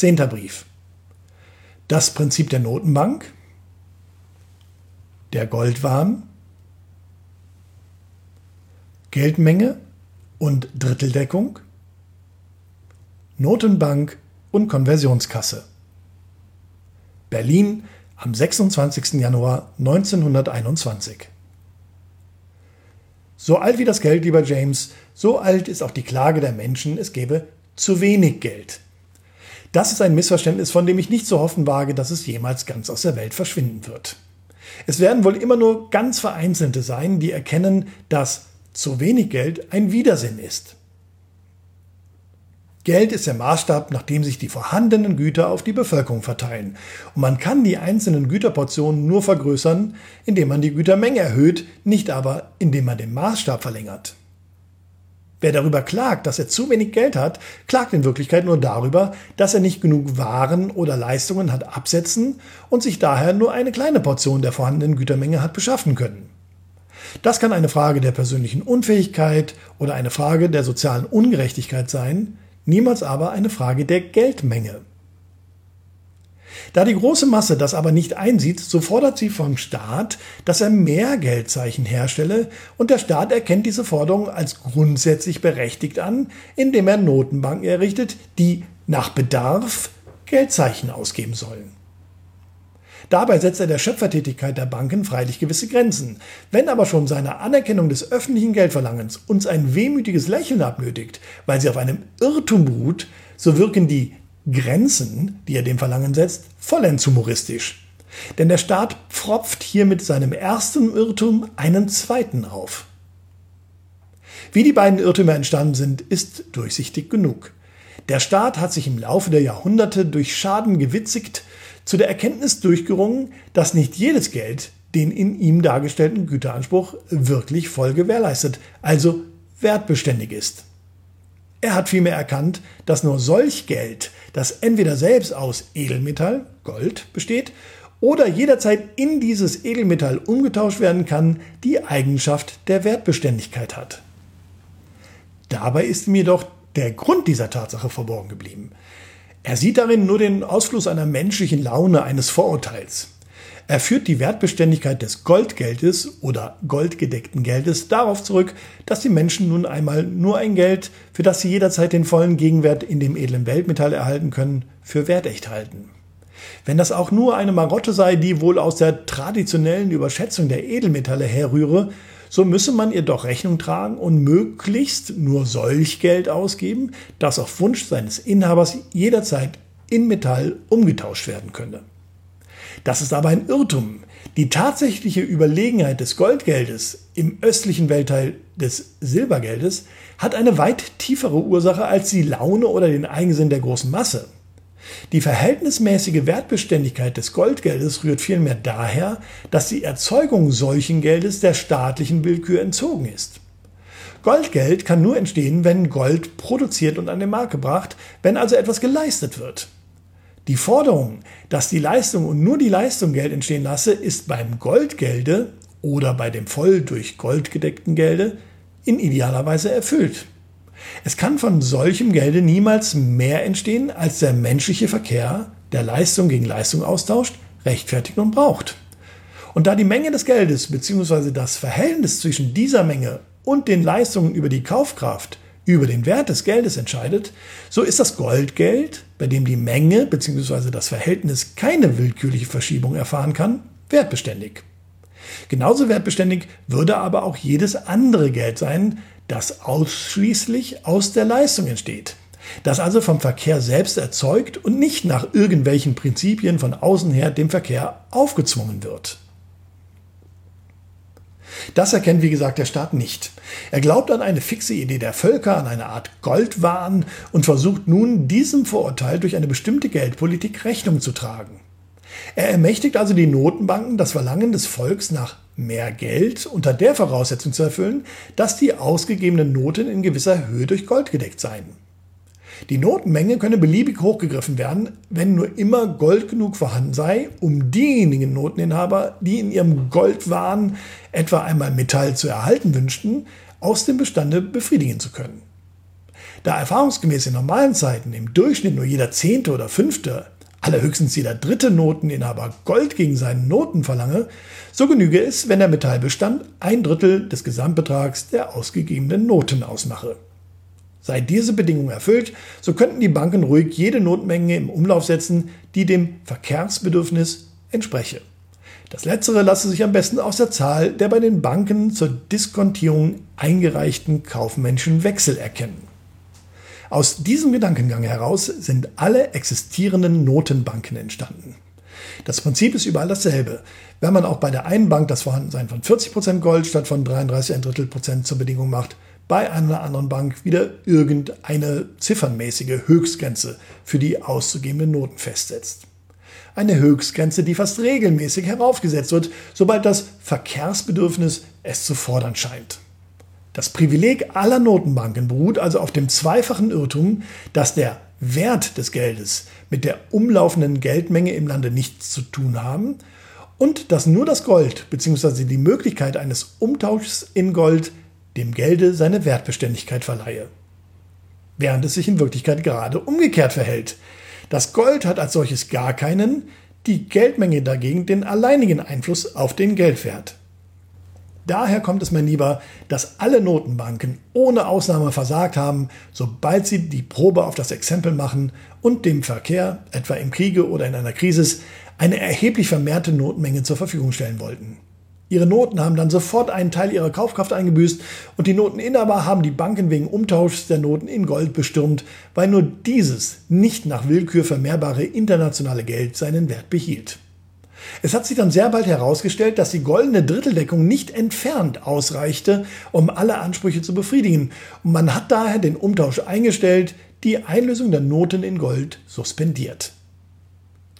Zehnter Brief. Das Prinzip der Notenbank, der Goldwahn, Geldmenge und Dritteldeckung, Notenbank und Konversionskasse. Berlin am 26. Januar 1921. So alt wie das Geld, lieber James, so alt ist auch die Klage der Menschen, es gebe zu wenig Geld. Das ist ein Missverständnis, von dem ich nicht zu hoffen wage, dass es jemals ganz aus der Welt verschwinden wird. Es werden wohl immer nur ganz vereinzelte sein, die erkennen, dass zu wenig Geld ein Widersinn ist. Geld ist der Maßstab, nach dem sich die vorhandenen Güter auf die Bevölkerung verteilen. Und man kann die einzelnen Güterportionen nur vergrößern, indem man die Gütermenge erhöht, nicht aber indem man den Maßstab verlängert. Wer darüber klagt, dass er zu wenig Geld hat, klagt in Wirklichkeit nur darüber, dass er nicht genug Waren oder Leistungen hat absetzen und sich daher nur eine kleine Portion der vorhandenen Gütermenge hat beschaffen können. Das kann eine Frage der persönlichen Unfähigkeit oder eine Frage der sozialen Ungerechtigkeit sein, niemals aber eine Frage der Geldmenge. Da die große Masse das aber nicht einsieht, so fordert sie vom Staat, dass er mehr Geldzeichen herstelle und der Staat erkennt diese Forderung als grundsätzlich berechtigt an, indem er Notenbanken errichtet, die nach Bedarf Geldzeichen ausgeben sollen. Dabei setzt er der Schöpfertätigkeit der Banken freilich gewisse Grenzen. Wenn aber schon seine Anerkennung des öffentlichen Geldverlangens uns ein wehmütiges Lächeln abnötigt, weil sie auf einem Irrtum beruht, so wirken die Grenzen, die er dem Verlangen setzt, vollends humoristisch. Denn der Staat pfropft hier mit seinem ersten Irrtum einen zweiten auf. Wie die beiden Irrtümer entstanden sind, ist durchsichtig genug. Der Staat hat sich im Laufe der Jahrhunderte durch Schaden gewitzigt zu der Erkenntnis durchgerungen, dass nicht jedes Geld den in ihm dargestellten Güteranspruch wirklich voll gewährleistet, also wertbeständig ist. Er hat vielmehr erkannt, dass nur solch Geld, das entweder selbst aus Edelmetall, Gold, besteht, oder jederzeit in dieses Edelmetall umgetauscht werden kann, die Eigenschaft der Wertbeständigkeit hat. Dabei ist mir doch der Grund dieser Tatsache verborgen geblieben. Er sieht darin nur den Ausfluss einer menschlichen Laune, eines Vorurteils. Er führt die Wertbeständigkeit des Goldgeldes oder goldgedeckten Geldes darauf zurück, dass die Menschen nun einmal nur ein Geld, für das sie jederzeit den vollen Gegenwert in dem edlen Weltmetall erhalten können, für wertecht halten. Wenn das auch nur eine Marotte sei, die wohl aus der traditionellen Überschätzung der Edelmetalle herrühre, so müsse man ihr doch Rechnung tragen und möglichst nur solch Geld ausgeben, das auf Wunsch seines Inhabers jederzeit in Metall umgetauscht werden könne. Das ist aber ein Irrtum. Die tatsächliche Überlegenheit des Goldgeldes im östlichen Weltteil des Silbergeldes hat eine weit tiefere Ursache als die Laune oder den Eigensinn der großen Masse. Die verhältnismäßige Wertbeständigkeit des Goldgeldes rührt vielmehr daher, dass die Erzeugung solchen Geldes der staatlichen Willkür entzogen ist. Goldgeld kann nur entstehen, wenn Gold produziert und an den Markt gebracht, wenn also etwas geleistet wird. Die Forderung, dass die Leistung und nur die Leistung Geld entstehen lasse, ist beim Goldgelde oder bei dem voll durch Gold gedeckten Gelde in idealer Weise erfüllt. Es kann von solchem Gelde niemals mehr entstehen, als der menschliche Verkehr, der Leistung gegen Leistung austauscht, rechtfertigt und braucht. Und da die Menge des Geldes bzw. das Verhältnis zwischen dieser Menge und den Leistungen über die Kaufkraft über den Wert des Geldes entscheidet, so ist das Goldgeld, bei dem die Menge bzw. das Verhältnis keine willkürliche Verschiebung erfahren kann, wertbeständig. Genauso wertbeständig würde aber auch jedes andere Geld sein, das ausschließlich aus der Leistung entsteht. Das also vom Verkehr selbst erzeugt und nicht nach irgendwelchen Prinzipien von außen her dem Verkehr aufgezwungen wird. Das erkennt, wie gesagt, der Staat nicht. Er glaubt an eine fixe Idee der Völker, an eine Art Goldwahn und versucht nun, diesem Vorurteil durch eine bestimmte Geldpolitik Rechnung zu tragen. Er ermächtigt also die Notenbanken, das Verlangen des Volks nach mehr Geld unter der Voraussetzung zu erfüllen, dass die ausgegebenen Noten in gewisser Höhe durch Gold gedeckt seien. Die Notenmenge könne beliebig hochgegriffen werden, wenn nur immer Gold genug vorhanden sei, um diejenigen Noteninhaber, die in ihrem Goldwahn etwa einmal Metall zu erhalten wünschten, aus dem Bestande befriedigen zu können. Da erfahrungsgemäß in normalen Zeiten im Durchschnitt nur jeder zehnte oder fünfte, allerhöchstens jeder dritte Noteninhaber Gold gegen seinen Noten verlange, so genüge es, wenn der Metallbestand ein Drittel des Gesamtbetrags der ausgegebenen Noten ausmache. Sei diese Bedingung erfüllt, so könnten die Banken ruhig jede Notmenge im Umlauf setzen, die dem Verkehrsbedürfnis entspreche. Das letztere lasse sich am besten aus der Zahl der bei den Banken zur Diskontierung eingereichten kaufmännischen Wechsel erkennen. Aus diesem Gedankengang heraus sind alle existierenden Notenbanken entstanden. Das Prinzip ist überall dasselbe. Wenn man auch bei der einen Bank das Vorhandensein von 40% Gold statt von 33 ein Drittel Prozent zur Bedingung macht, bei einer anderen Bank wieder irgendeine ziffernmäßige Höchstgrenze für die auszugebenden Noten festsetzt. Eine Höchstgrenze, die fast regelmäßig heraufgesetzt wird, sobald das Verkehrsbedürfnis es zu fordern scheint. Das Privileg aller Notenbanken beruht also auf dem zweifachen Irrtum, dass der Wert des Geldes mit der umlaufenden Geldmenge im Lande nichts zu tun haben und dass nur das Gold bzw. die Möglichkeit eines Umtauschs in Gold dem Gelde seine Wertbeständigkeit verleihe. Während es sich in Wirklichkeit gerade umgekehrt verhält. Das Gold hat als solches gar keinen, die Geldmenge dagegen den alleinigen Einfluss auf den Geldwert. Daher kommt es mir lieber, dass alle Notenbanken ohne Ausnahme versagt haben, sobald sie die Probe auf das Exempel machen und dem Verkehr, etwa im Kriege oder in einer Krise, eine erheblich vermehrte Notmenge zur Verfügung stellen wollten. Ihre Noten haben dann sofort einen Teil ihrer Kaufkraft eingebüßt und die Noteninhaber haben die Banken wegen Umtauschs der Noten in Gold bestürmt, weil nur dieses nicht nach Willkür vermehrbare internationale Geld seinen Wert behielt. Es hat sich dann sehr bald herausgestellt, dass die goldene Dritteldeckung nicht entfernt ausreichte, um alle Ansprüche zu befriedigen. Und man hat daher den Umtausch eingestellt, die Einlösung der Noten in Gold suspendiert.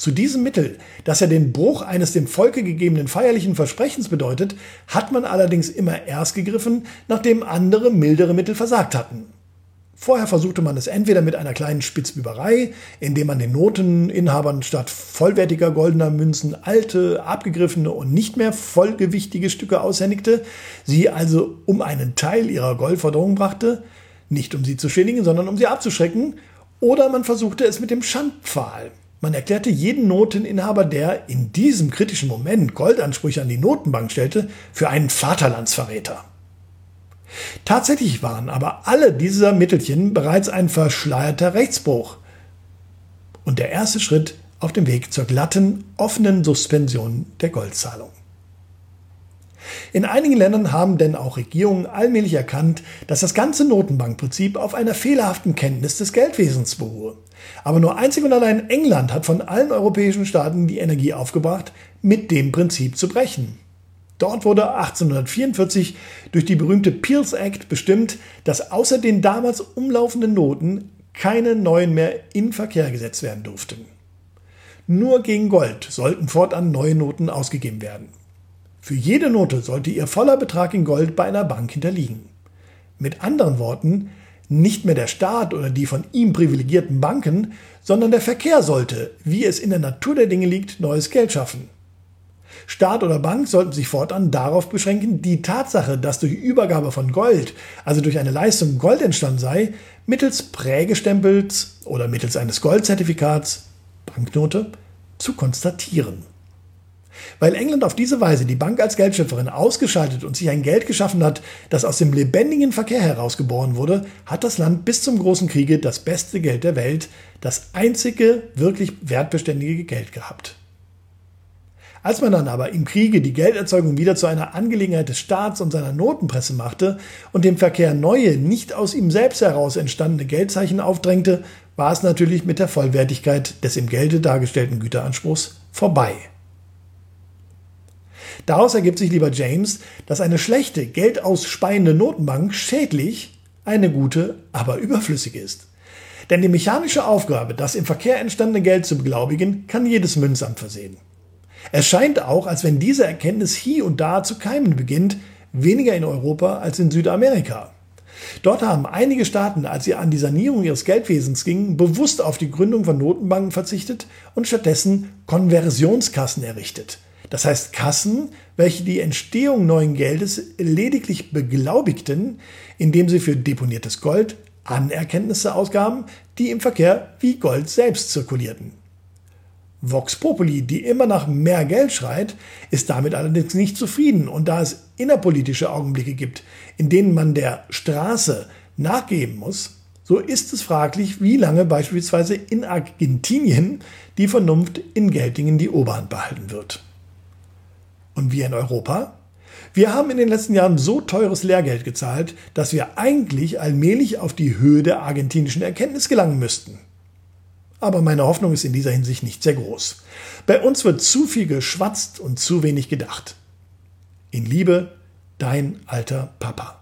Zu diesem Mittel, das ja den Bruch eines dem Volke gegebenen feierlichen Versprechens bedeutet, hat man allerdings immer erst gegriffen, nachdem andere mildere Mittel versagt hatten. Vorher versuchte man es entweder mit einer kleinen Spitzbüberei, indem man den Noteninhabern statt vollwertiger goldener Münzen alte, abgegriffene und nicht mehr vollgewichtige Stücke aushändigte, sie also um einen Teil ihrer Goldforderung brachte, nicht um sie zu schädigen, sondern um sie abzuschrecken, oder man versuchte es mit dem Schandpfahl. Man erklärte jeden Noteninhaber, der in diesem kritischen Moment Goldansprüche an die Notenbank stellte, für einen Vaterlandsverräter. Tatsächlich waren aber alle dieser Mittelchen bereits ein verschleierter Rechtsbruch und der erste Schritt auf dem Weg zur glatten, offenen Suspension der Goldzahlung. In einigen Ländern haben denn auch Regierungen allmählich erkannt, dass das ganze Notenbankprinzip auf einer fehlerhaften Kenntnis des Geldwesens beruhe. Aber nur einzig und allein England hat von allen europäischen Staaten die Energie aufgebracht, mit dem Prinzip zu brechen. Dort wurde 1844 durch die berühmte Peels Act bestimmt, dass außer den damals umlaufenden Noten keine neuen mehr in Verkehr gesetzt werden durften. Nur gegen Gold sollten fortan neue Noten ausgegeben werden. Für jede Note sollte ihr voller Betrag in Gold bei einer Bank hinterliegen. Mit anderen Worten, nicht mehr der Staat oder die von ihm privilegierten Banken, sondern der Verkehr sollte, wie es in der Natur der Dinge liegt, neues Geld schaffen. Staat oder Bank sollten sich fortan darauf beschränken, die Tatsache, dass durch Übergabe von Gold, also durch eine Leistung Gold entstanden sei, mittels Prägestempels oder mittels eines Goldzertifikats, Banknote, zu konstatieren. Weil England auf diese Weise die Bank als Geldschöpferin ausgeschaltet und sich ein Geld geschaffen hat, das aus dem lebendigen Verkehr herausgeboren wurde, hat das Land bis zum Großen Kriege das beste Geld der Welt, das einzige wirklich wertbeständige Geld gehabt. Als man dann aber im Kriege die Gelderzeugung wieder zu einer Angelegenheit des Staats und seiner Notenpresse machte und dem Verkehr neue, nicht aus ihm selbst heraus entstandene Geldzeichen aufdrängte, war es natürlich mit der Vollwertigkeit des im Gelde dargestellten Güteranspruchs vorbei. Daraus ergibt sich, lieber James, dass eine schlechte, geldaussspeiende Notenbank schädlich, eine gute, aber überflüssig ist. Denn die mechanische Aufgabe, das im Verkehr entstandene Geld zu beglaubigen, kann jedes Münzamt versehen. Es scheint auch, als wenn diese Erkenntnis hier und da zu keimen beginnt, weniger in Europa als in Südamerika. Dort haben einige Staaten, als sie an die Sanierung ihres Geldwesens gingen, bewusst auf die Gründung von Notenbanken verzichtet und stattdessen Konversionskassen errichtet. Das heißt Kassen, welche die Entstehung neuen Geldes lediglich beglaubigten, indem sie für deponiertes Gold Anerkenntnisse ausgaben, die im Verkehr wie Gold selbst zirkulierten. Vox Populi, die immer nach mehr Geld schreit, ist damit allerdings nicht zufrieden und da es innerpolitische Augenblicke gibt, in denen man der Straße nachgeben muss, so ist es fraglich, wie lange beispielsweise in Argentinien die Vernunft in Geltingen die Oberhand behalten wird. Und wir in Europa? Wir haben in den letzten Jahren so teures Lehrgeld gezahlt, dass wir eigentlich allmählich auf die Höhe der argentinischen Erkenntnis gelangen müssten. Aber meine Hoffnung ist in dieser Hinsicht nicht sehr groß. Bei uns wird zu viel geschwatzt und zu wenig gedacht. In Liebe, dein alter Papa.